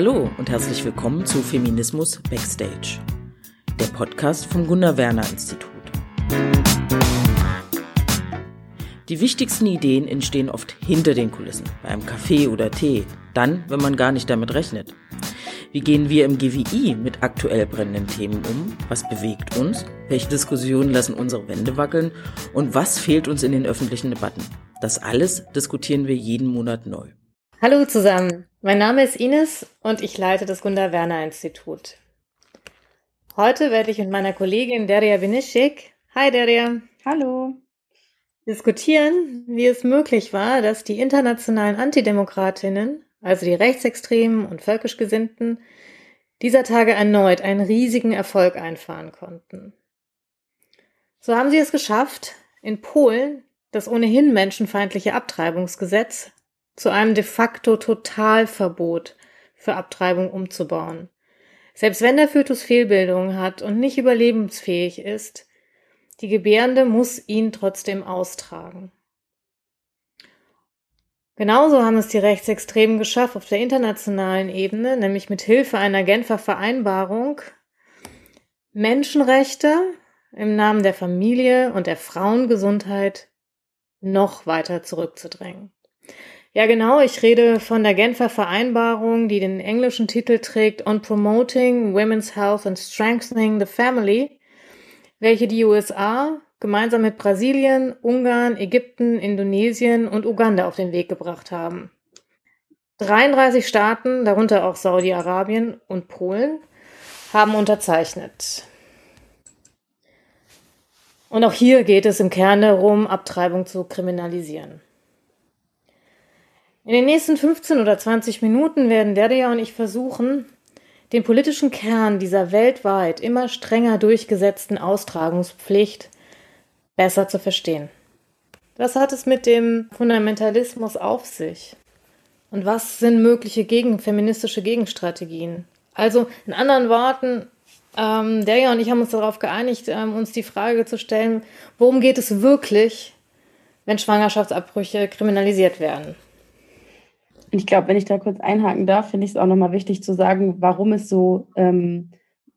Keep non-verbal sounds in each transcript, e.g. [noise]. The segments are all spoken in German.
Hallo und herzlich willkommen zu Feminismus Backstage, der Podcast vom Gunnar Werner Institut. Die wichtigsten Ideen entstehen oft hinter den Kulissen, bei einem Kaffee oder Tee, dann, wenn man gar nicht damit rechnet. Wie gehen wir im GWI mit aktuell brennenden Themen um? Was bewegt uns? Welche Diskussionen lassen unsere Wände wackeln? Und was fehlt uns in den öffentlichen Debatten? Das alles diskutieren wir jeden Monat neu. Hallo zusammen, mein Name ist Ines und ich leite das Gunda Werner Institut. Heute werde ich mit meiner Kollegin Deria Benischik, hi Deria, hallo, diskutieren, wie es möglich war, dass die internationalen Antidemokratinnen, also die Rechtsextremen und völkisch Gesinnten, dieser Tage erneut einen riesigen Erfolg einfahren konnten. So haben sie es geschafft, in Polen das ohnehin menschenfeindliche Abtreibungsgesetz zu einem de facto Totalverbot für Abtreibung umzubauen. Selbst wenn der Fötus Fehlbildung hat und nicht überlebensfähig ist, die Gebärende muss ihn trotzdem austragen. Genauso haben es die Rechtsextremen geschafft auf der internationalen Ebene, nämlich mit Hilfe einer Genfer Vereinbarung, Menschenrechte im Namen der Familie und der Frauengesundheit noch weiter zurückzudrängen. Ja, genau. Ich rede von der Genfer Vereinbarung, die den englischen Titel trägt On Promoting Women's Health and Strengthening the Family, welche die USA gemeinsam mit Brasilien, Ungarn, Ägypten, Indonesien und Uganda auf den Weg gebracht haben. 33 Staaten, darunter auch Saudi-Arabien und Polen, haben unterzeichnet. Und auch hier geht es im Kern darum, Abtreibung zu kriminalisieren. In den nächsten 15 oder 20 Minuten werden Derdia und ich versuchen, den politischen Kern dieser weltweit immer strenger durchgesetzten Austragungspflicht besser zu verstehen. Was hat es mit dem Fundamentalismus auf sich? Und was sind mögliche gegen, feministische Gegenstrategien? Also in anderen Worten, ähm, Derja und ich haben uns darauf geeinigt, ähm, uns die Frage zu stellen, worum geht es wirklich, wenn Schwangerschaftsabbrüche kriminalisiert werden? Ich glaube, wenn ich da kurz einhaken darf, finde ich es auch nochmal wichtig zu sagen, warum es so, ähm,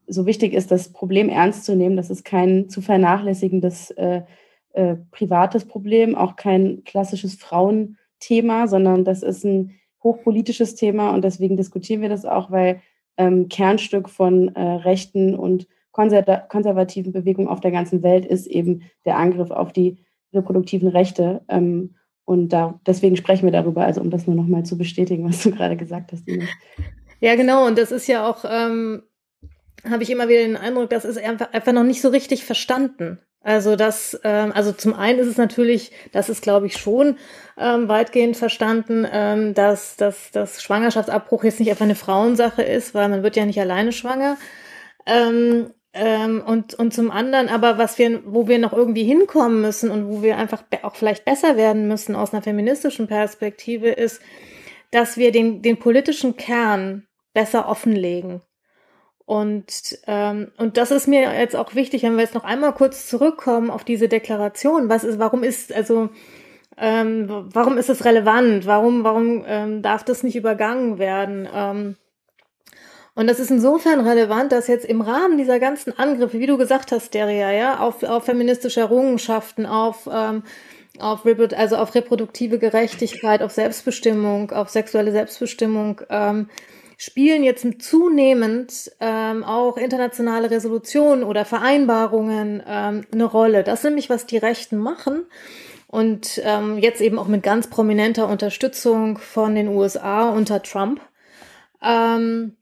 so wichtig ist, das Problem ernst zu nehmen. Das ist kein zu vernachlässigendes äh, äh, privates Problem, auch kein klassisches Frauenthema, sondern das ist ein hochpolitisches Thema und deswegen diskutieren wir das auch, weil ähm, Kernstück von äh, rechten und konservativen Bewegungen auf der ganzen Welt ist eben der Angriff auf die reproduktiven Rechte. Ähm, und da, deswegen sprechen wir darüber, also um das nur nochmal zu bestätigen, was du gerade gesagt hast. Ines. Ja, genau. Und das ist ja auch, ähm, habe ich immer wieder den Eindruck, das ist einfach, einfach noch nicht so richtig verstanden. Also das, ähm, also zum einen ist es natürlich, das ist glaube ich schon ähm, weitgehend verstanden, ähm, dass, dass, dass Schwangerschaftsabbruch jetzt nicht einfach eine Frauensache ist, weil man wird ja nicht alleine schwanger. Ähm, ähm, und, und zum anderen aber, was wir, wo wir noch irgendwie hinkommen müssen und wo wir einfach auch vielleicht besser werden müssen aus einer feministischen Perspektive, ist, dass wir den, den politischen Kern besser offenlegen. Und, ähm, und das ist mir jetzt auch wichtig, wenn wir jetzt noch einmal kurz zurückkommen auf diese Deklaration. Was ist, warum ist, also, ähm, warum ist es relevant? Warum, warum ähm, darf das nicht übergangen werden? Ähm, und das ist insofern relevant, dass jetzt im Rahmen dieser ganzen Angriffe, wie du gesagt hast, Deria, ja, auf, auf feministische Errungenschaften, auf, ähm, auf, also auf reproduktive Gerechtigkeit, auf Selbstbestimmung, auf sexuelle Selbstbestimmung, ähm, spielen jetzt zunehmend ähm, auch internationale Resolutionen oder Vereinbarungen ähm, eine Rolle. Das ist nämlich, was die Rechten machen. Und ähm, jetzt eben auch mit ganz prominenter Unterstützung von den USA unter Trump. Ähm,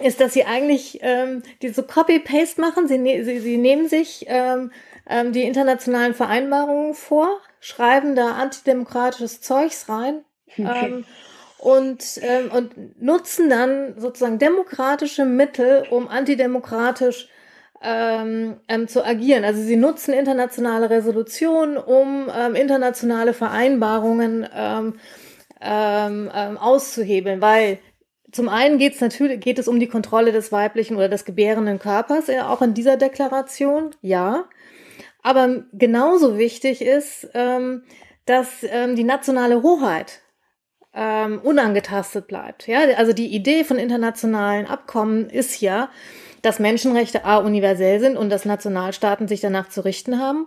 ist, dass sie eigentlich ähm, die so Copy-Paste machen. Sie, ne sie, sie nehmen sich ähm, ähm, die internationalen Vereinbarungen vor, schreiben da antidemokratisches Zeugs rein [laughs] okay. ähm, und, ähm, und nutzen dann sozusagen demokratische Mittel, um antidemokratisch ähm, ähm, zu agieren. Also sie nutzen internationale Resolutionen, um ähm, internationale Vereinbarungen ähm, ähm, ähm, auszuhebeln, weil zum einen geht es natürlich geht es um die Kontrolle des weiblichen oder des gebärenden Körpers, äh, auch in dieser Deklaration, ja. Aber genauso wichtig ist, ähm, dass ähm, die nationale Hoheit ähm, unangetastet bleibt. Ja, also die Idee von internationalen Abkommen ist ja, dass Menschenrechte a universell sind und dass Nationalstaaten sich danach zu richten haben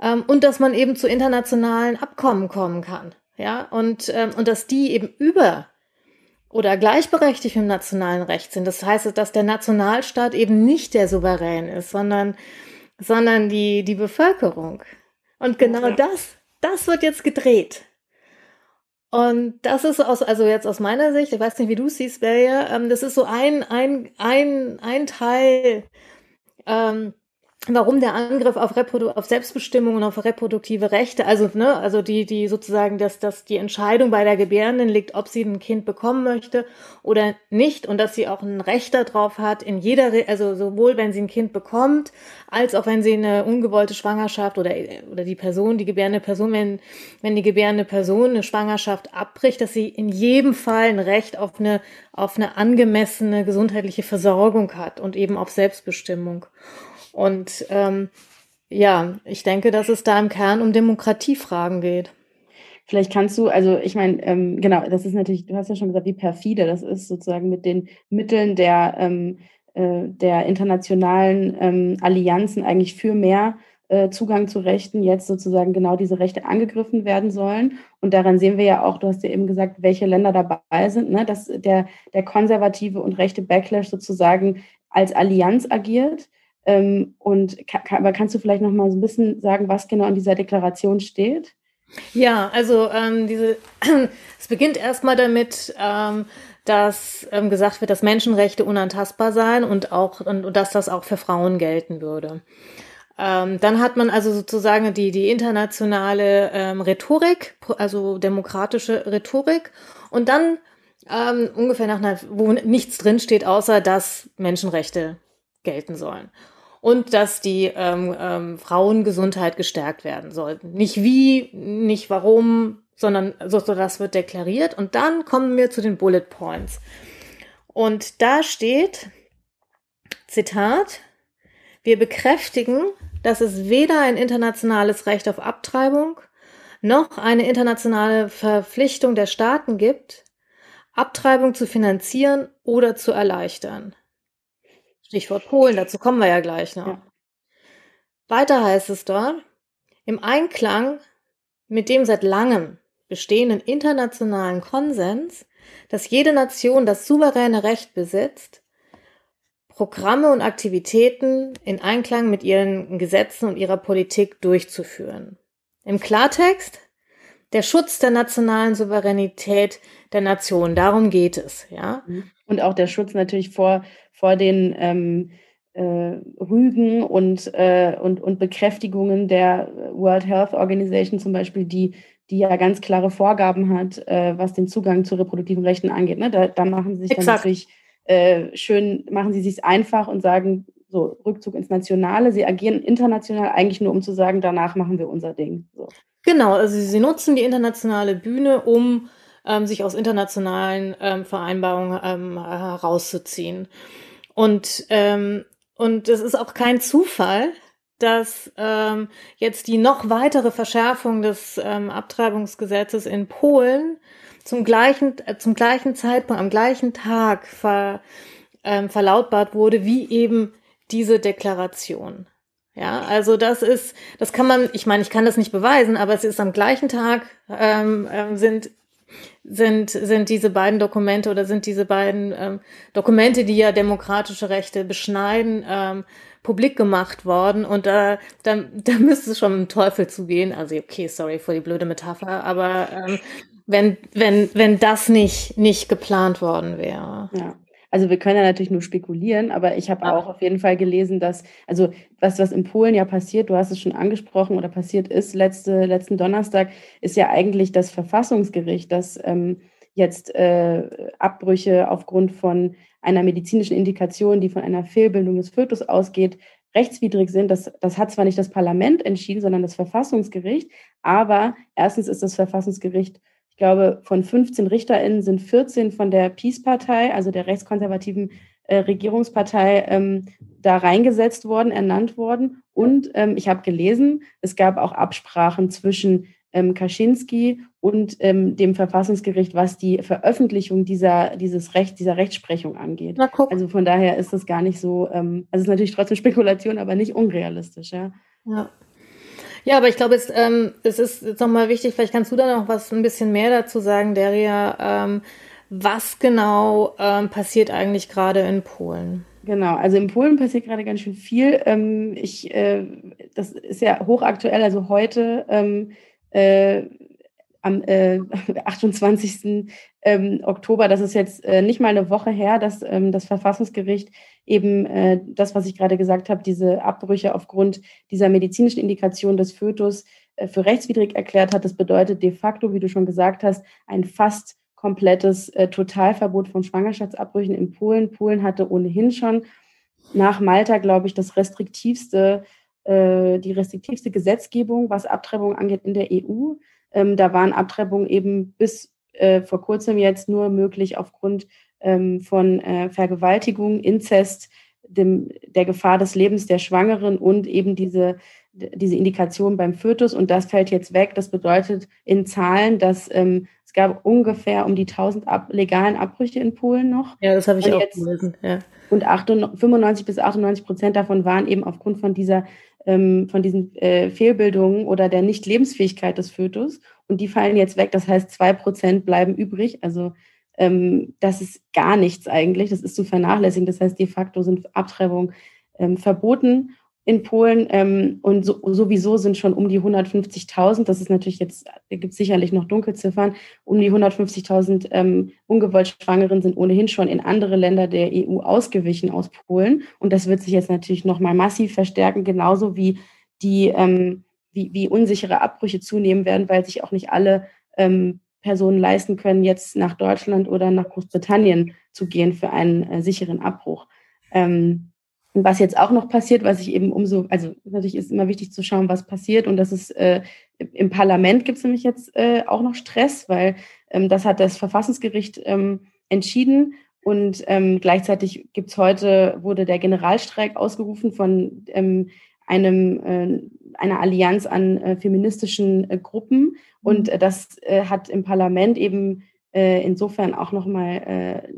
ähm, und dass man eben zu internationalen Abkommen kommen kann. Ja, und, ähm, und dass die eben über oder gleichberechtigt im nationalen Recht sind. Das heißt, dass der Nationalstaat eben nicht der Souverän ist, sondern, sondern die, die Bevölkerung. Und genau ja. das, das wird jetzt gedreht. Und das ist aus, also jetzt aus meiner Sicht, ich weiß nicht, wie du siehst, Belja, ähm, das ist so ein, ein, ein, ein Teil ähm, warum der Angriff auf, Reprodu auf Selbstbestimmung und auf reproduktive Rechte, also ne, also die die sozusagen, dass dass die Entscheidung bei der Gebärenden liegt, ob sie ein Kind bekommen möchte oder nicht und dass sie auch ein Recht darauf hat in jeder, also sowohl wenn sie ein Kind bekommt, als auch wenn sie eine ungewollte Schwangerschaft oder oder die Person, die gebärende Person, wenn wenn die gebärende Person eine Schwangerschaft abbricht, dass sie in jedem Fall ein Recht auf eine auf eine angemessene gesundheitliche Versorgung hat und eben auf Selbstbestimmung. Und ähm, ja, ich denke, dass es da im Kern um Demokratiefragen geht. Vielleicht kannst du, also ich meine, ähm, genau, das ist natürlich, du hast ja schon gesagt, wie perfide das ist, sozusagen mit den Mitteln der, ähm, äh, der internationalen ähm, Allianzen eigentlich für mehr äh, Zugang zu Rechten jetzt sozusagen genau diese Rechte angegriffen werden sollen. Und daran sehen wir ja auch, du hast ja eben gesagt, welche Länder dabei sind, ne, dass der, der konservative und rechte Backlash sozusagen als Allianz agiert. Ähm, und kann, aber kannst du vielleicht noch mal so ein bisschen sagen, was genau in dieser Deklaration steht? Ja, also ähm, diese, [clears throat] es beginnt erstmal damit, ähm, dass ähm, gesagt wird, dass Menschenrechte unantastbar seien und auch und, und dass das auch für Frauen gelten würde. Ähm, dann hat man also sozusagen die, die internationale ähm, Rhetorik, also demokratische Rhetorik. Und dann ähm, ungefähr nach einer, wo nichts drinsteht, außer dass Menschenrechte gelten sollen und dass die ähm, ähm, Frauengesundheit gestärkt werden sollten. Nicht wie, nicht warum, sondern so, so das wird deklariert. Und dann kommen wir zu den Bullet Points. Und da steht, Zitat, wir bekräftigen, dass es weder ein internationales Recht auf Abtreibung noch eine internationale Verpflichtung der Staaten gibt, Abtreibung zu finanzieren oder zu erleichtern. Stichwort Polen, dazu kommen wir ja gleich noch. Ja. Weiter heißt es dort, im Einklang mit dem seit langem bestehenden internationalen Konsens, dass jede Nation das souveräne Recht besitzt, Programme und Aktivitäten in Einklang mit ihren Gesetzen und ihrer Politik durchzuführen. Im Klartext, der Schutz der nationalen Souveränität der Nation, darum geht es, ja. Und auch der Schutz natürlich vor vor den ähm, äh, Rügen und, äh, und, und Bekräftigungen der World Health Organization zum Beispiel, die, die ja ganz klare Vorgaben hat, äh, was den Zugang zu reproduktiven Rechten angeht. Ne? Da, da machen sie sich dann natürlich äh, schön, machen sie sich einfach und sagen, so Rückzug ins Nationale. Sie agieren international eigentlich nur, um zu sagen, danach machen wir unser Ding. So. Genau, also sie nutzen die internationale Bühne, um ähm, sich aus internationalen ähm, Vereinbarungen ähm, herauszuziehen. Und, ähm, und es ist auch kein Zufall, dass ähm, jetzt die noch weitere Verschärfung des ähm, Abtreibungsgesetzes in Polen zum gleichen, äh, zum gleichen Zeitpunkt, am gleichen Tag ver, ähm, verlautbart wurde, wie eben diese Deklaration. Ja, also das ist, das kann man, ich meine, ich kann das nicht beweisen, aber es ist am gleichen Tag ähm, ähm sind sind, sind diese beiden Dokumente oder sind diese beiden ähm, Dokumente, die ja demokratische Rechte beschneiden, ähm, publik gemacht worden. Und da, da, da müsste es schon dem Teufel zugehen. Also, okay, sorry für die blöde Metapher, aber ähm, wenn, wenn, wenn das nicht, nicht geplant worden wäre. Ja. Also wir können ja natürlich nur spekulieren, aber ich habe ja. auch auf jeden Fall gelesen, dass, also was, was in Polen ja passiert, du hast es schon angesprochen oder passiert ist, letzte, letzten Donnerstag, ist ja eigentlich das Verfassungsgericht, das ähm, jetzt äh, Abbrüche aufgrund von einer medizinischen Indikation, die von einer Fehlbildung des Fötus ausgeht, rechtswidrig sind. Das, das hat zwar nicht das Parlament entschieden, sondern das Verfassungsgericht, aber erstens ist das Verfassungsgericht ich glaube, von 15 RichterInnen sind 14 von der Peace-Partei, also der rechtskonservativen äh, Regierungspartei, ähm, da reingesetzt worden, ernannt worden. Und ähm, ich habe gelesen, es gab auch Absprachen zwischen ähm, Kaczynski und ähm, dem Verfassungsgericht, was die Veröffentlichung dieser, dieses Recht, dieser Rechtsprechung angeht. Also von daher ist das gar nicht so, ähm, also es ist natürlich trotzdem Spekulation, aber nicht unrealistisch, ja. Ja. Ja, aber ich glaube, es, ähm, es ist jetzt nochmal wichtig, vielleicht kannst du da noch was ein bisschen mehr dazu sagen, Deria. Ähm, was genau ähm, passiert eigentlich gerade in Polen? Genau, also in Polen passiert gerade ganz schön viel. Ähm, ich, äh, das ist ja hochaktuell, also heute ähm, äh, am äh, [laughs] 28. Ähm, Oktober, das ist jetzt äh, nicht mal eine Woche her, dass ähm, das Verfassungsgericht eben äh, das, was ich gerade gesagt habe, diese Abbrüche aufgrund dieser medizinischen Indikation des Fötus äh, für rechtswidrig erklärt hat. Das bedeutet de facto, wie du schon gesagt hast, ein fast komplettes äh, Totalverbot von Schwangerschaftsabbrüchen in Polen. Polen hatte ohnehin schon nach Malta, glaube ich, das restriktivste, äh, die restriktivste Gesetzgebung, was Abtreibung angeht in der EU. Ähm, da waren Abtreibungen eben bis äh, vor kurzem jetzt nur möglich aufgrund ähm, von äh, Vergewaltigung, Inzest, dem, der Gefahr des Lebens der Schwangeren und eben diese, diese Indikation beim Fötus. Und das fällt jetzt weg. Das bedeutet in Zahlen, dass ähm, es gab ungefähr um die 1000 ab, legalen Abbrüche in Polen noch. Ja, das habe ich und auch jetzt, gelesen. Ja. Und 98, 95 bis 98 Prozent davon waren eben aufgrund von dieser ähm, von diesen äh, Fehlbildungen oder der Nicht-Lebensfähigkeit des Fötus. Und die fallen jetzt weg. Das heißt, zwei Prozent bleiben übrig. Also ähm, das ist gar nichts eigentlich. Das ist zu vernachlässigen. Das heißt, de facto sind Abtreibungen ähm, verboten in Polen ähm, und so, sowieso sind schon um die 150.000, das ist natürlich jetzt, da gibt es sicherlich noch Dunkelziffern, um die 150.000 ähm, ungewollt Schwangeren sind ohnehin schon in andere Länder der EU ausgewichen aus Polen und das wird sich jetzt natürlich nochmal massiv verstärken, genauso wie die, ähm, wie, wie unsichere Abbrüche zunehmen werden, weil sich auch nicht alle ähm, Personen leisten können, jetzt nach Deutschland oder nach Großbritannien zu gehen für einen äh, sicheren Abbruch. Ähm, und was jetzt auch noch passiert, was ich eben umso, also natürlich ist immer wichtig zu schauen, was passiert. Und das ist äh, im Parlament gibt es nämlich jetzt äh, auch noch Stress, weil ähm, das hat das Verfassungsgericht ähm, entschieden. Und ähm, gleichzeitig gibt es heute, wurde der Generalstreik ausgerufen von ähm, einem, äh, einer Allianz an äh, feministischen äh, Gruppen. Und mhm. äh, das äh, hat im Parlament eben äh, insofern auch nochmal äh,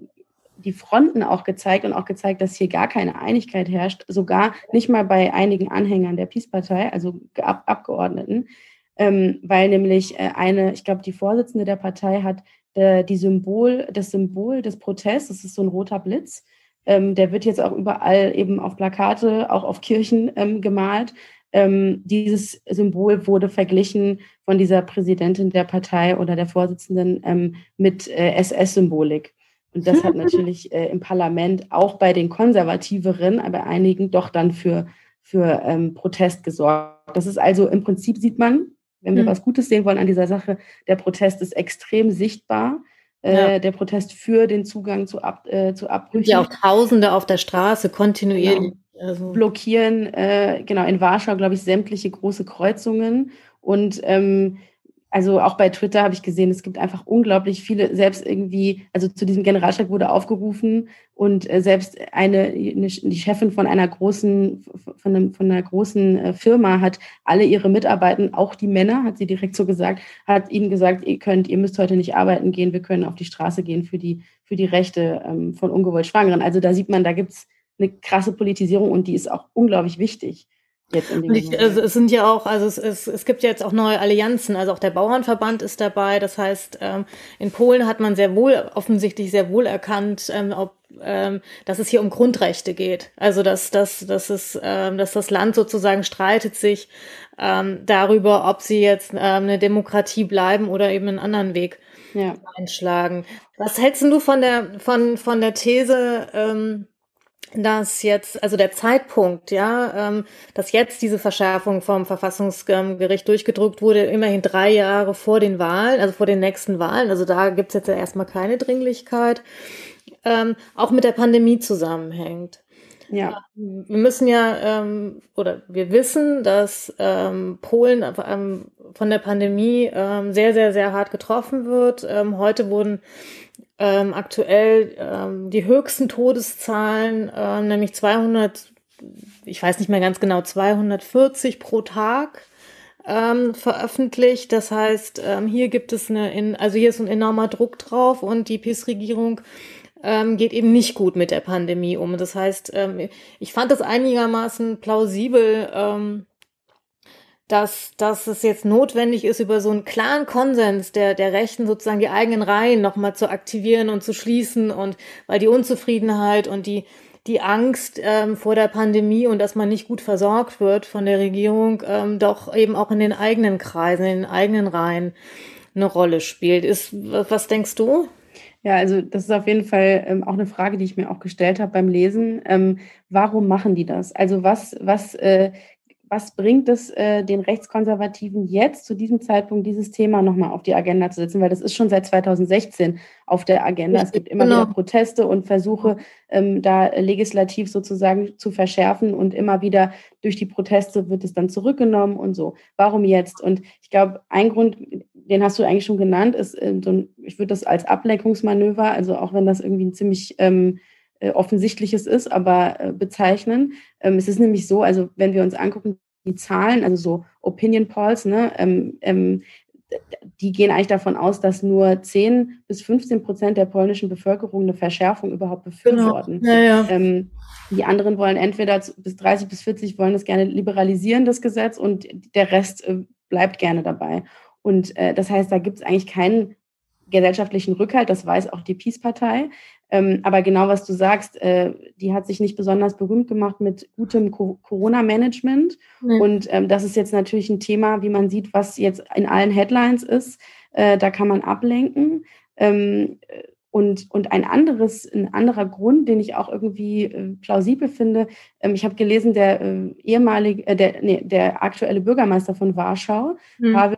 die Fronten auch gezeigt und auch gezeigt, dass hier gar keine Einigkeit herrscht, sogar nicht mal bei einigen Anhängern der Peace-Partei, also Ab Abgeordneten, ähm, weil nämlich eine, ich glaube, die Vorsitzende der Partei hat die Symbol, das Symbol des Protests, das ist so ein roter Blitz, ähm, der wird jetzt auch überall eben auf Plakate, auch auf Kirchen ähm, gemalt. Ähm, dieses Symbol wurde verglichen von dieser Präsidentin der Partei oder der Vorsitzenden ähm, mit äh, SS-Symbolik. Und das hat natürlich [laughs] äh, im Parlament auch bei den Konservativeren, aber einigen doch dann für, für ähm, Protest gesorgt. Das ist also im Prinzip sieht man, wenn wir mhm. was Gutes sehen wollen an dieser Sache, der Protest ist extrem sichtbar. Äh, ja. Der Protest für den Zugang zu, Ab, äh, zu Abbrüchen. Ja, auch Tausende auf der Straße kontinuierlich. Genau. Also. Blockieren, äh, genau, in Warschau, glaube ich, sämtliche große Kreuzungen. Und ähm, also auch bei Twitter habe ich gesehen, es gibt einfach unglaublich viele, selbst irgendwie, also zu diesem Generalstreik wurde aufgerufen und äh, selbst eine, eine, die Chefin von einer großen, von, einem, von einer großen äh, Firma hat alle ihre Mitarbeiter, auch die Männer, hat sie direkt so gesagt, hat ihnen gesagt, ihr könnt, ihr müsst heute nicht arbeiten gehen, wir können auf die Straße gehen für die, für die Rechte ähm, von ungewollt Schwangeren. Also da sieht man, da gibt es eine krasse Politisierung und die ist auch unglaublich wichtig. Jetzt in dem ich, also es sind ja auch, also es, es, es gibt ja jetzt auch neue Allianzen, also auch der Bauernverband ist dabei. Das heißt, ähm, in Polen hat man sehr wohl, offensichtlich sehr wohl erkannt, ähm, ob, ähm, dass es hier um Grundrechte geht. Also dass, dass, dass, es, ähm, dass das Land sozusagen streitet sich ähm, darüber, ob sie jetzt ähm, eine Demokratie bleiben oder eben einen anderen Weg ja. einschlagen. Was hältst du von der, von, von der These, ähm, dass jetzt, also der Zeitpunkt, ja, ähm, dass jetzt diese Verschärfung vom Verfassungsgericht durchgedrückt wurde, immerhin drei Jahre vor den Wahlen, also vor den nächsten Wahlen, also da gibt's jetzt ja erstmal keine Dringlichkeit, ähm, auch mit der Pandemie zusammenhängt. Ja. Wir müssen ja, ähm, oder wir wissen, dass ähm, Polen ähm, von der Pandemie ähm, sehr, sehr, sehr hart getroffen wird. Ähm, heute wurden ähm, aktuell ähm, die höchsten Todeszahlen, äh, nämlich 200, ich weiß nicht mehr ganz genau, 240 pro Tag ähm, veröffentlicht. Das heißt, ähm, hier gibt es eine, in, also hier ist ein enormer Druck drauf und die PIS-Regierung ähm, geht eben nicht gut mit der Pandemie um. Das heißt, ähm, ich fand das einigermaßen plausibel, ähm, dass, dass es jetzt notwendig ist, über so einen klaren Konsens der, der Rechten sozusagen die eigenen Reihen nochmal zu aktivieren und zu schließen und weil die Unzufriedenheit und die, die Angst ähm, vor der Pandemie und dass man nicht gut versorgt wird von der Regierung ähm, doch eben auch in den eigenen Kreisen, in den eigenen Reihen eine Rolle spielt. Ist, was denkst du? Ja, also das ist auf jeden Fall ähm, auch eine Frage, die ich mir auch gestellt habe beim Lesen. Ähm, warum machen die das? Also was, was äh, was bringt es äh, den Rechtskonservativen jetzt zu diesem Zeitpunkt, dieses Thema nochmal auf die Agenda zu setzen? Weil das ist schon seit 2016 auf der Agenda. Es gibt immer genau. wieder Proteste und Versuche, ähm, da legislativ sozusagen zu verschärfen und immer wieder durch die Proteste wird es dann zurückgenommen und so. Warum jetzt? Und ich glaube, ein Grund, den hast du eigentlich schon genannt, ist, äh, so ein, ich würde das als Ablenkungsmanöver, also auch wenn das irgendwie ein ziemlich ähm, äh, offensichtliches ist, aber äh, bezeichnen. Ähm, es ist nämlich so, also wenn wir uns angucken, die Zahlen, also so Opinion Polls, ne, ähm, ähm, die gehen eigentlich davon aus, dass nur 10 bis 15 Prozent der polnischen Bevölkerung eine Verschärfung überhaupt befürworten. Genau. Ja, ja. Ähm, die anderen wollen entweder bis 30 bis 40 wollen das gerne liberalisieren, das Gesetz, und der Rest äh, bleibt gerne dabei. Und äh, das heißt, da gibt es eigentlich keinen gesellschaftlichen Rückhalt, das weiß auch die Peace-Partei. Ähm, aber genau was du sagst, äh, die hat sich nicht besonders berühmt gemacht mit gutem Co Corona-Management. Mhm. Und ähm, das ist jetzt natürlich ein Thema, wie man sieht, was jetzt in allen Headlines ist. Äh, da kann man ablenken. Ähm, und, und ein anderes, ein anderer Grund, den ich auch irgendwie äh, plausibel finde, ähm, ich habe gelesen, der äh, ehemalige, äh, der, nee, der aktuelle Bürgermeister von Warschau, mhm. Pavel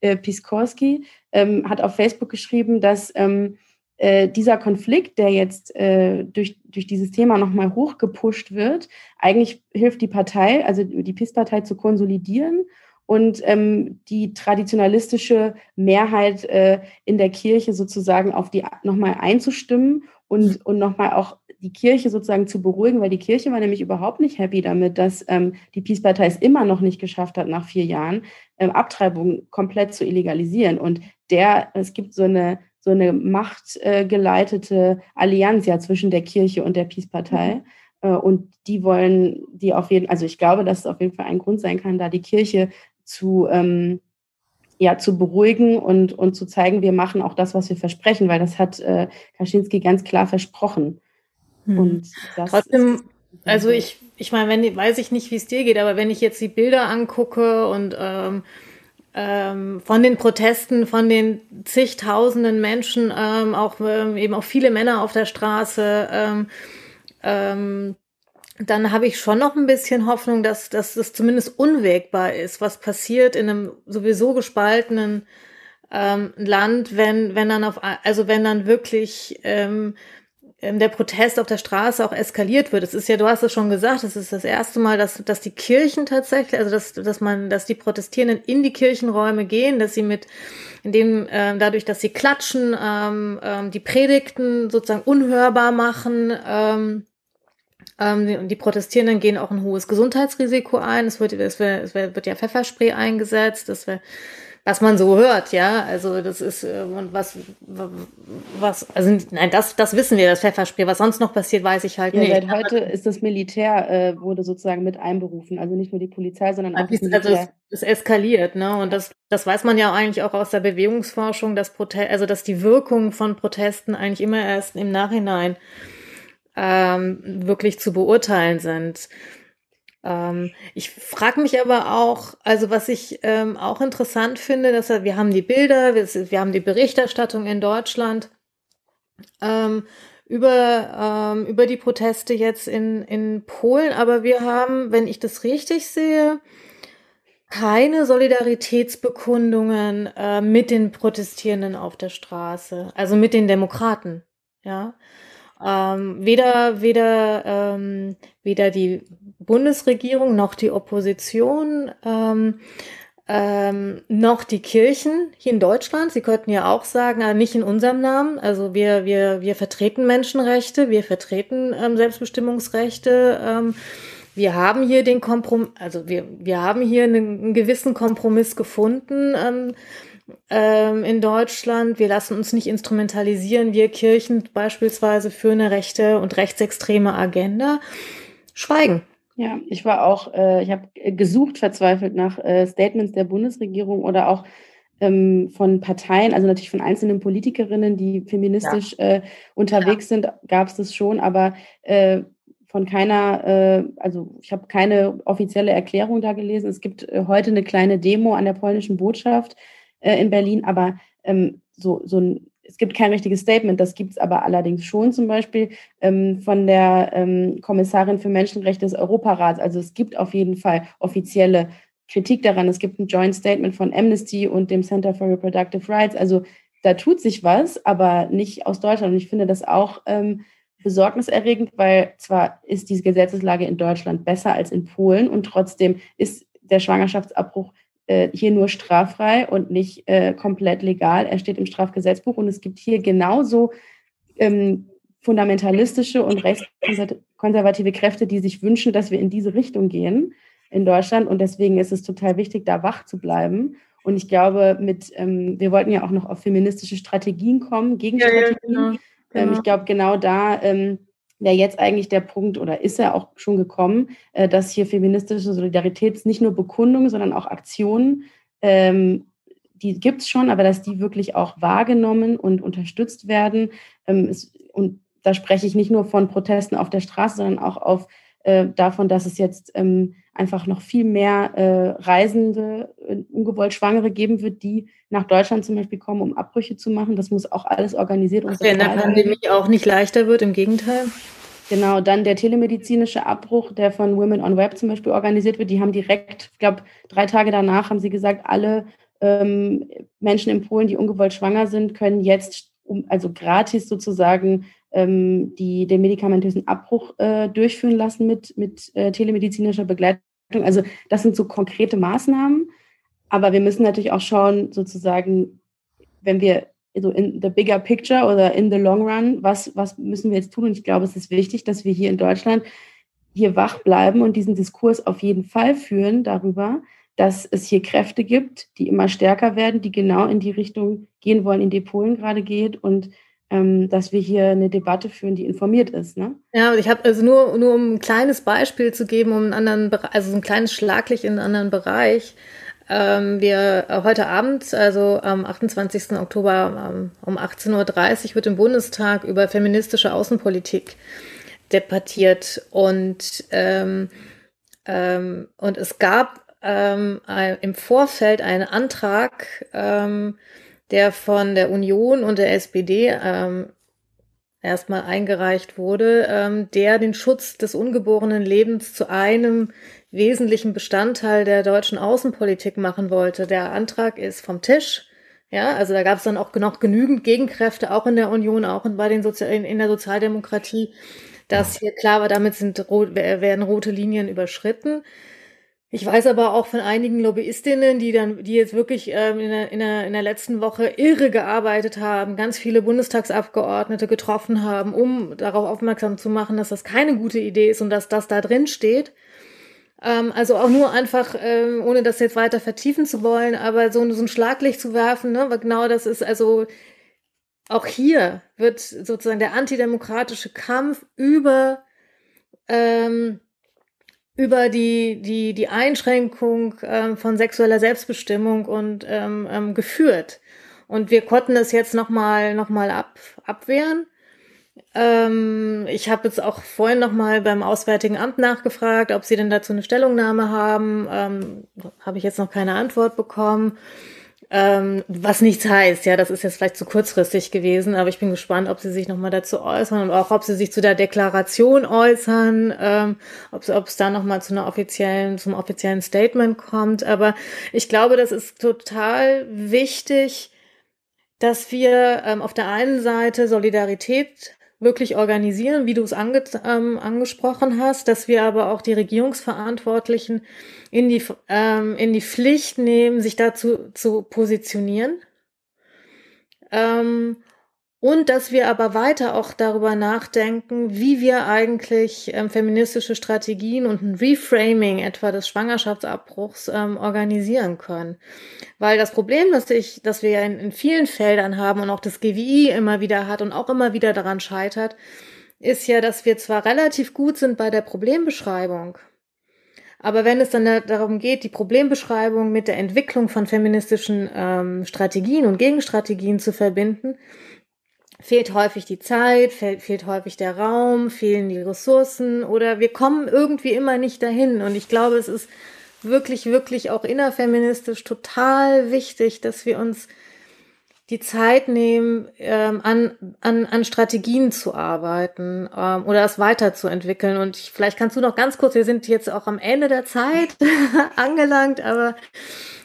äh, Piskorski, ähm, hat auf Facebook geschrieben, dass ähm, äh, dieser Konflikt, der jetzt äh, durch, durch dieses Thema nochmal hochgepusht wird, eigentlich hilft die Partei, also die PIS-Partei zu konsolidieren und ähm, die traditionalistische Mehrheit äh, in der Kirche sozusagen auf die nochmal einzustimmen und, und nochmal auch die Kirche sozusagen zu beruhigen, weil die Kirche war nämlich überhaupt nicht happy damit, dass ähm, die Peace-Partei es immer noch nicht geschafft hat, nach vier Jahren ähm, Abtreibung komplett zu illegalisieren. Und der, es gibt so eine so eine machtgeleitete Allianz ja zwischen der Kirche und der Peace-Partei. Mhm. Äh, und die wollen die auf jeden also ich glaube, dass es auf jeden Fall ein Grund sein kann, da die Kirche zu, ähm, ja, zu beruhigen und, und zu zeigen, wir machen auch das, was wir versprechen, weil das hat äh, Kaczynski ganz klar versprochen. Hm. Und trotzdem, also ich, ich meine, wenn weiß ich nicht, wie es dir geht, aber wenn ich jetzt die Bilder angucke und ähm, ähm, von den Protesten, von den zigtausenden Menschen, ähm, auch ähm, eben auch viele Männer auf der Straße, ähm, ähm, dann habe ich schon noch ein bisschen Hoffnung, dass, dass das zumindest unwägbar ist, was passiert in einem sowieso gespaltenen ähm, Land, wenn, wenn dann auf, also wenn dann wirklich ähm, der Protest auf der Straße auch eskaliert wird. Es ist ja, du hast es schon gesagt, es ist das erste Mal, dass, dass die Kirchen tatsächlich, also dass, dass man, dass die Protestierenden in die Kirchenräume gehen, dass sie mit, indem ähm, dadurch, dass sie klatschen, ähm, ähm, die Predigten sozusagen unhörbar machen. Ähm, ähm, die Protestierenden gehen auch ein hohes Gesundheitsrisiko ein. Es wird, es wird, es wird ja Pfefferspray eingesetzt. Das wäre was man so hört, ja. Also das ist äh, was, was, also nein, das, das wissen wir, das Pfefferspiel. Was sonst noch passiert, weiß ich halt ja, nicht. Seit heute ist das Militär äh, wurde sozusagen mit einberufen, also nicht nur die Polizei, sondern auch das Militär. Also es, es eskaliert, ne? Und das, das weiß man ja eigentlich auch aus der Bewegungsforschung, dass Prote also dass die Wirkung von Protesten eigentlich immer erst im Nachhinein ähm, wirklich zu beurteilen sind. Ähm, ich frage mich aber auch, also was ich ähm, auch interessant finde, dass wir, haben die Bilder, wir, wir, haben die Berichterstattung in Deutschland ähm, über, ähm, über die Proteste jetzt in, in Polen, aber wir haben, wenn ich das richtig sehe, keine Solidaritätsbekundungen äh, mit den Protestierenden auf der Straße, also mit den Demokraten, ja. Ähm, weder, weder, ähm, weder die Bundesregierung noch die Opposition ähm, ähm, noch die Kirchen hier in Deutschland. Sie könnten ja auch sagen, äh, nicht in unserem Namen. Also wir, wir, wir vertreten Menschenrechte, wir vertreten ähm, Selbstbestimmungsrechte. Ähm, wir haben hier den Kompromiss, also wir, wir haben hier einen, einen gewissen Kompromiss gefunden ähm, ähm, in Deutschland. Wir lassen uns nicht instrumentalisieren, wir Kirchen beispielsweise für eine rechte und rechtsextreme Agenda. Schweigen. Ja, ich war auch, äh, ich habe gesucht verzweifelt nach äh, Statements der Bundesregierung oder auch ähm, von Parteien, also natürlich von einzelnen Politikerinnen, die feministisch ja. äh, unterwegs ja. sind, gab es das schon, aber äh, von keiner, äh, also ich habe keine offizielle Erklärung da gelesen. Es gibt äh, heute eine kleine Demo an der polnischen Botschaft in Berlin, aber ähm, so, so ein es gibt kein richtiges Statement, das gibt es aber allerdings schon zum Beispiel ähm, von der ähm, Kommissarin für Menschenrechte des Europarats. Also es gibt auf jeden Fall offizielle Kritik daran. Es gibt ein Joint Statement von Amnesty und dem Center for Reproductive Rights. Also da tut sich was, aber nicht aus Deutschland. Und ich finde das auch ähm, besorgniserregend, weil zwar ist diese Gesetzeslage in Deutschland besser als in Polen und trotzdem ist der Schwangerschaftsabbruch äh, hier nur straffrei und nicht äh, komplett legal. Er steht im Strafgesetzbuch und es gibt hier genauso ähm, fundamentalistische und rechtskonservative Kräfte, die sich wünschen, dass wir in diese Richtung gehen in Deutschland. Und deswegen ist es total wichtig, da wach zu bleiben. Und ich glaube, mit, ähm, wir wollten ja auch noch auf feministische Strategien kommen, Gegenstrategien. Ja, ja, genau. Ähm, genau. ich glaube, genau da ähm, wäre jetzt eigentlich der Punkt oder ist er auch schon gekommen, äh, dass hier feministische Solidarität nicht nur Bekundungen, sondern auch Aktionen, ähm, die gibt es schon, aber dass die wirklich auch wahrgenommen und unterstützt werden. Ähm, ist, und da spreche ich nicht nur von Protesten auf der Straße, sondern auch auf äh, davon, dass es jetzt ähm, einfach noch viel mehr äh, Reisende, äh, ungewollt Schwangere geben wird, die nach Deutschland zum Beispiel kommen, um Abbrüche zu machen. Das muss auch alles organisiert und in der Pandemie auch nicht leichter wird, im Gegenteil. Genau, dann der telemedizinische Abbruch, der von Women on Web zum Beispiel organisiert wird. Die haben direkt, ich glaube, drei Tage danach haben sie gesagt, alle ähm, Menschen in Polen, die ungewollt schwanger sind, können jetzt um, also gratis sozusagen ähm, die den medikamentösen Abbruch äh, durchführen lassen mit, mit äh, telemedizinischer Begleitung. Also das sind so konkrete Maßnahmen. Aber wir müssen natürlich auch schauen, sozusagen, wenn wir so in the bigger picture oder in the long run, was, was müssen wir jetzt tun? Und ich glaube, es ist wichtig, dass wir hier in Deutschland hier wach bleiben und diesen Diskurs auf jeden Fall führen darüber, dass es hier Kräfte gibt, die immer stärker werden, die genau in die Richtung gehen wollen, in die Polen gerade geht und ähm, dass wir hier eine Debatte führen, die informiert ist. Ne? Ja, ich habe also nur, nur um ein kleines Beispiel zu geben, um einen anderen, Bereich, also so ein kleines Schlaglicht in einen anderen Bereich. Ähm, wir äh, heute Abend, also am 28. Oktober ähm, um 18.30 Uhr wird im Bundestag über feministische Außenpolitik debattiert und ähm, ähm, und es gab ähm, im Vorfeld einen Antrag der von der Union und der SPD ähm, erstmal eingereicht wurde, ähm, der den Schutz des ungeborenen Lebens zu einem wesentlichen Bestandteil der deutschen Außenpolitik machen wollte. Der Antrag ist vom Tisch. Ja, also da gab es dann auch noch genügend Gegenkräfte, auch in der Union, auch in, bei den Sozial in, in der Sozialdemokratie, dass hier klar war, damit sind, werden rote Linien überschritten. Ich weiß aber auch von einigen Lobbyistinnen, die dann, die jetzt wirklich ähm, in, der, in, der, in der letzten Woche irre gearbeitet haben, ganz viele Bundestagsabgeordnete getroffen haben, um darauf aufmerksam zu machen, dass das keine gute Idee ist und dass das da drin steht. Ähm, also auch nur einfach, ähm, ohne das jetzt weiter vertiefen zu wollen, aber so, so ein Schlaglicht zu werfen, ne, weil genau das ist also auch hier wird sozusagen der antidemokratische Kampf über ähm, über die, die, die Einschränkung ähm, von sexueller Selbstbestimmung und ähm, ähm, geführt. Und wir konnten es jetzt nochmal noch mal ab, abwehren. Ähm, ich habe jetzt auch vorhin nochmal beim Auswärtigen Amt nachgefragt, ob sie denn dazu eine Stellungnahme haben. Ähm, habe ich jetzt noch keine Antwort bekommen. Ähm, was nichts heißt, ja, das ist jetzt vielleicht zu kurzfristig gewesen, aber ich bin gespannt, ob sie sich nochmal dazu äußern und auch ob sie sich zu der Deklaration äußern, ähm, ob, es da nochmal zu einer offiziellen, zum offiziellen Statement kommt. Aber ich glaube, das ist total wichtig, dass wir ähm, auf der einen Seite Solidarität wirklich organisieren, wie du es ange ähm, angesprochen hast, dass wir aber auch die Regierungsverantwortlichen in die, ähm, in die Pflicht nehmen, sich dazu zu positionieren. Ähm, Und dass wir aber weiter auch darüber nachdenken, wie wir eigentlich ähm, feministische Strategien und ein Reframing etwa des Schwangerschaftsabbruchs ähm, organisieren können. Weil das Problem, das ich, das wir ja in, in vielen Feldern haben und auch das GWI immer wieder hat und auch immer wieder daran scheitert, ist ja, dass wir zwar relativ gut sind bei der Problembeschreibung, aber wenn es dann darum geht, die Problembeschreibung mit der Entwicklung von feministischen ähm, Strategien und Gegenstrategien zu verbinden, fehlt häufig die Zeit, fehlt, häufig der Raum, fehlen die Ressourcen oder wir kommen irgendwie immer nicht dahin. Und ich glaube, es ist wirklich, wirklich auch innerfeministisch total wichtig, dass wir uns die Zeit nehmen, ähm, an, an, an Strategien zu arbeiten ähm, oder das weiterzuentwickeln. Und ich, vielleicht kannst du noch ganz kurz, wir sind jetzt auch am Ende der Zeit [laughs] angelangt, aber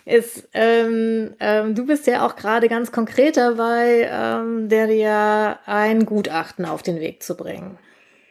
ist, ähm, ähm, du bist ja auch gerade ganz konkret dabei, ähm, der dir ein Gutachten auf den Weg zu bringen.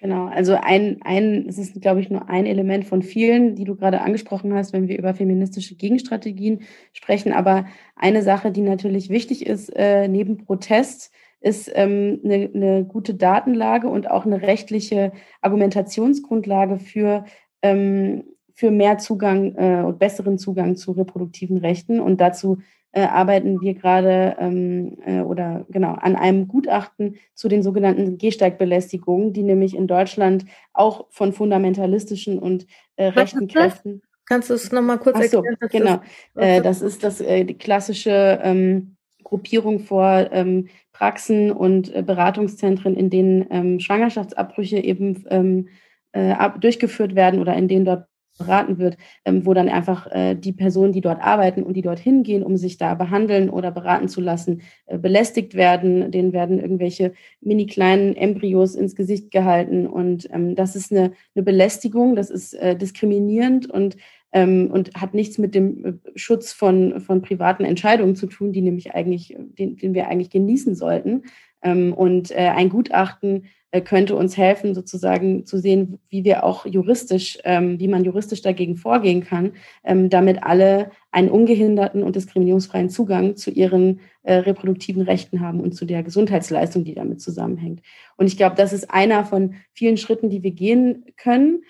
Genau, also ein, ein, es ist, glaube ich, nur ein Element von vielen, die du gerade angesprochen hast, wenn wir über feministische Gegenstrategien sprechen. Aber eine Sache, die natürlich wichtig ist, äh, neben Protest, ist ähm, eine, eine gute Datenlage und auch eine rechtliche Argumentationsgrundlage für ähm, für mehr Zugang äh, und besseren Zugang zu reproduktiven Rechten. Und dazu äh, arbeiten wir gerade ähm, äh, oder genau an einem Gutachten zu den sogenannten Gehsteigbelästigungen, die nämlich in Deutschland auch von fundamentalistischen und äh, rechten Kräften. Kannst du es nochmal kurz Ach so, erklären? Genau, äh, das ist das, äh, die klassische ähm, Gruppierung vor ähm, Praxen und äh, Beratungszentren, in denen ähm, Schwangerschaftsabbrüche eben ähm, äh, ab, durchgeführt werden oder in denen dort beraten wird, ähm, wo dann einfach äh, die Personen, die dort arbeiten und die dort hingehen, um sich da behandeln oder beraten zu lassen, äh, belästigt werden. Denen werden irgendwelche mini kleinen Embryos ins Gesicht gehalten. Und ähm, das ist eine, eine Belästigung, das ist äh, diskriminierend und ähm, und hat nichts mit dem Schutz von, von privaten Entscheidungen zu tun, die nämlich eigentlich, den, den wir eigentlich genießen sollten. Ähm, und äh, ein Gutachten äh, könnte uns helfen, sozusagen zu sehen, wie wir auch juristisch, ähm, wie man juristisch dagegen vorgehen kann, ähm, damit alle einen ungehinderten und diskriminierungsfreien Zugang zu ihren äh, reproduktiven Rechten haben und zu der Gesundheitsleistung, die damit zusammenhängt. Und ich glaube, das ist einer von vielen Schritten, die wir gehen können.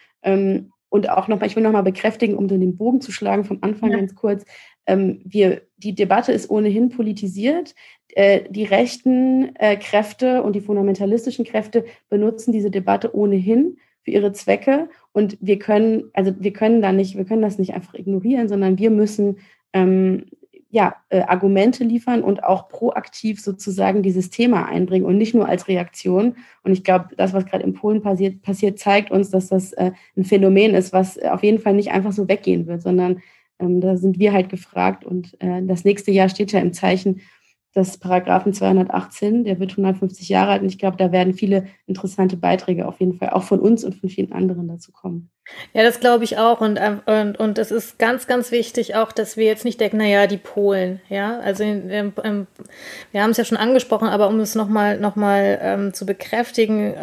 Und auch nochmal, ich will nochmal bekräftigen, um den Bogen zu schlagen vom Anfang ja. ganz kurz. Wir, die Debatte ist ohnehin politisiert. Äh, die rechten äh, Kräfte und die fundamentalistischen Kräfte benutzen diese Debatte ohnehin für ihre Zwecke und wir können, also wir können da nicht, wir können das nicht einfach ignorieren, sondern wir müssen ähm, ja, äh, Argumente liefern und auch proaktiv sozusagen dieses Thema einbringen und nicht nur als Reaktion. Und ich glaube, das, was gerade in Polen passiert, passiert, zeigt uns, dass das äh, ein Phänomen ist, was auf jeden Fall nicht einfach so weggehen wird, sondern ähm, da sind wir halt gefragt. Und äh, das nächste Jahr steht ja im Zeichen des Paragraphen 218, der wird 150 Jahre alt und ich glaube, da werden viele interessante Beiträge auf jeden Fall auch von uns und von vielen anderen dazu kommen. Ja, das glaube ich auch und, ähm, und, und es ist ganz, ganz wichtig auch, dass wir jetzt nicht denken, naja, die Polen, ja, also in, in, wir haben es ja schon angesprochen, aber um es nochmal noch mal, ähm, zu bekräftigen,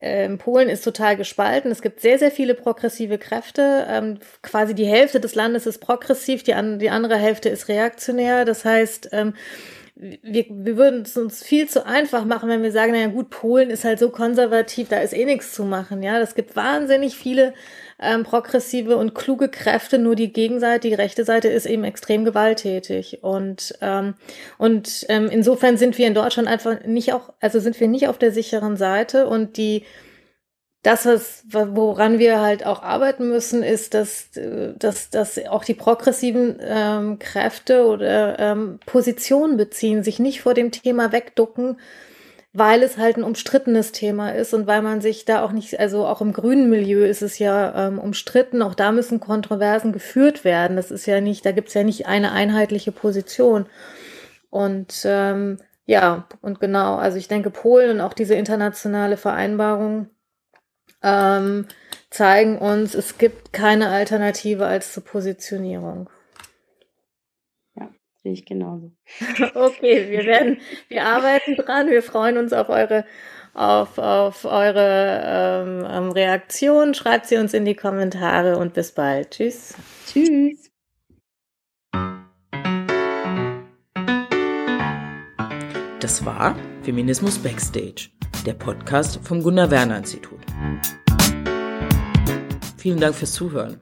ähm, Polen ist total gespalten. Es gibt sehr, sehr viele progressive Kräfte. Ähm, quasi die Hälfte des Landes ist progressiv, die, an, die andere Hälfte ist reaktionär. Das heißt, ähm, wir, wir würden es uns viel zu einfach machen, wenn wir sagen, naja gut, Polen ist halt so konservativ, da ist eh nichts zu machen. Ja, das gibt wahnsinnig viele ähm, progressive und kluge Kräfte, nur die Gegenseite, die rechte Seite ist eben extrem gewalttätig. Und, ähm, und ähm, insofern sind wir in Deutschland einfach nicht auch, also sind wir nicht auf der sicheren Seite und die das, was, woran wir halt auch arbeiten müssen, ist, dass, dass, dass auch die progressiven ähm, Kräfte oder ähm, Positionen beziehen, sich nicht vor dem Thema wegducken, weil es halt ein umstrittenes Thema ist und weil man sich da auch nicht, also auch im grünen Milieu ist es ja ähm, umstritten, auch da müssen Kontroversen geführt werden. Das ist ja nicht, da gibt es ja nicht eine einheitliche Position. Und ähm, ja, und genau, also ich denke, Polen und auch diese internationale Vereinbarung ähm, zeigen uns, es gibt keine Alternative als zur Positionierung sehe ich genauso. [laughs] Okay, wir werden, wir arbeiten dran. Wir freuen uns auf eure, auf, auf eure ähm, ähm, Reaktion. Schreibt sie uns in die Kommentare und bis bald. Tschüss. Tschüss. Das war Feminismus Backstage, der Podcast vom Gunnar Werner Institut. Vielen Dank fürs Zuhören.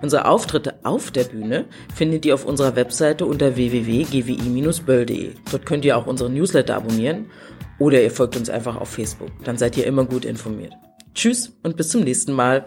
Unsere Auftritte auf der Bühne findet ihr auf unserer Webseite unter www.gwi-böll.de. Dort könnt ihr auch unsere Newsletter abonnieren oder ihr folgt uns einfach auf Facebook. Dann seid ihr immer gut informiert. Tschüss und bis zum nächsten Mal.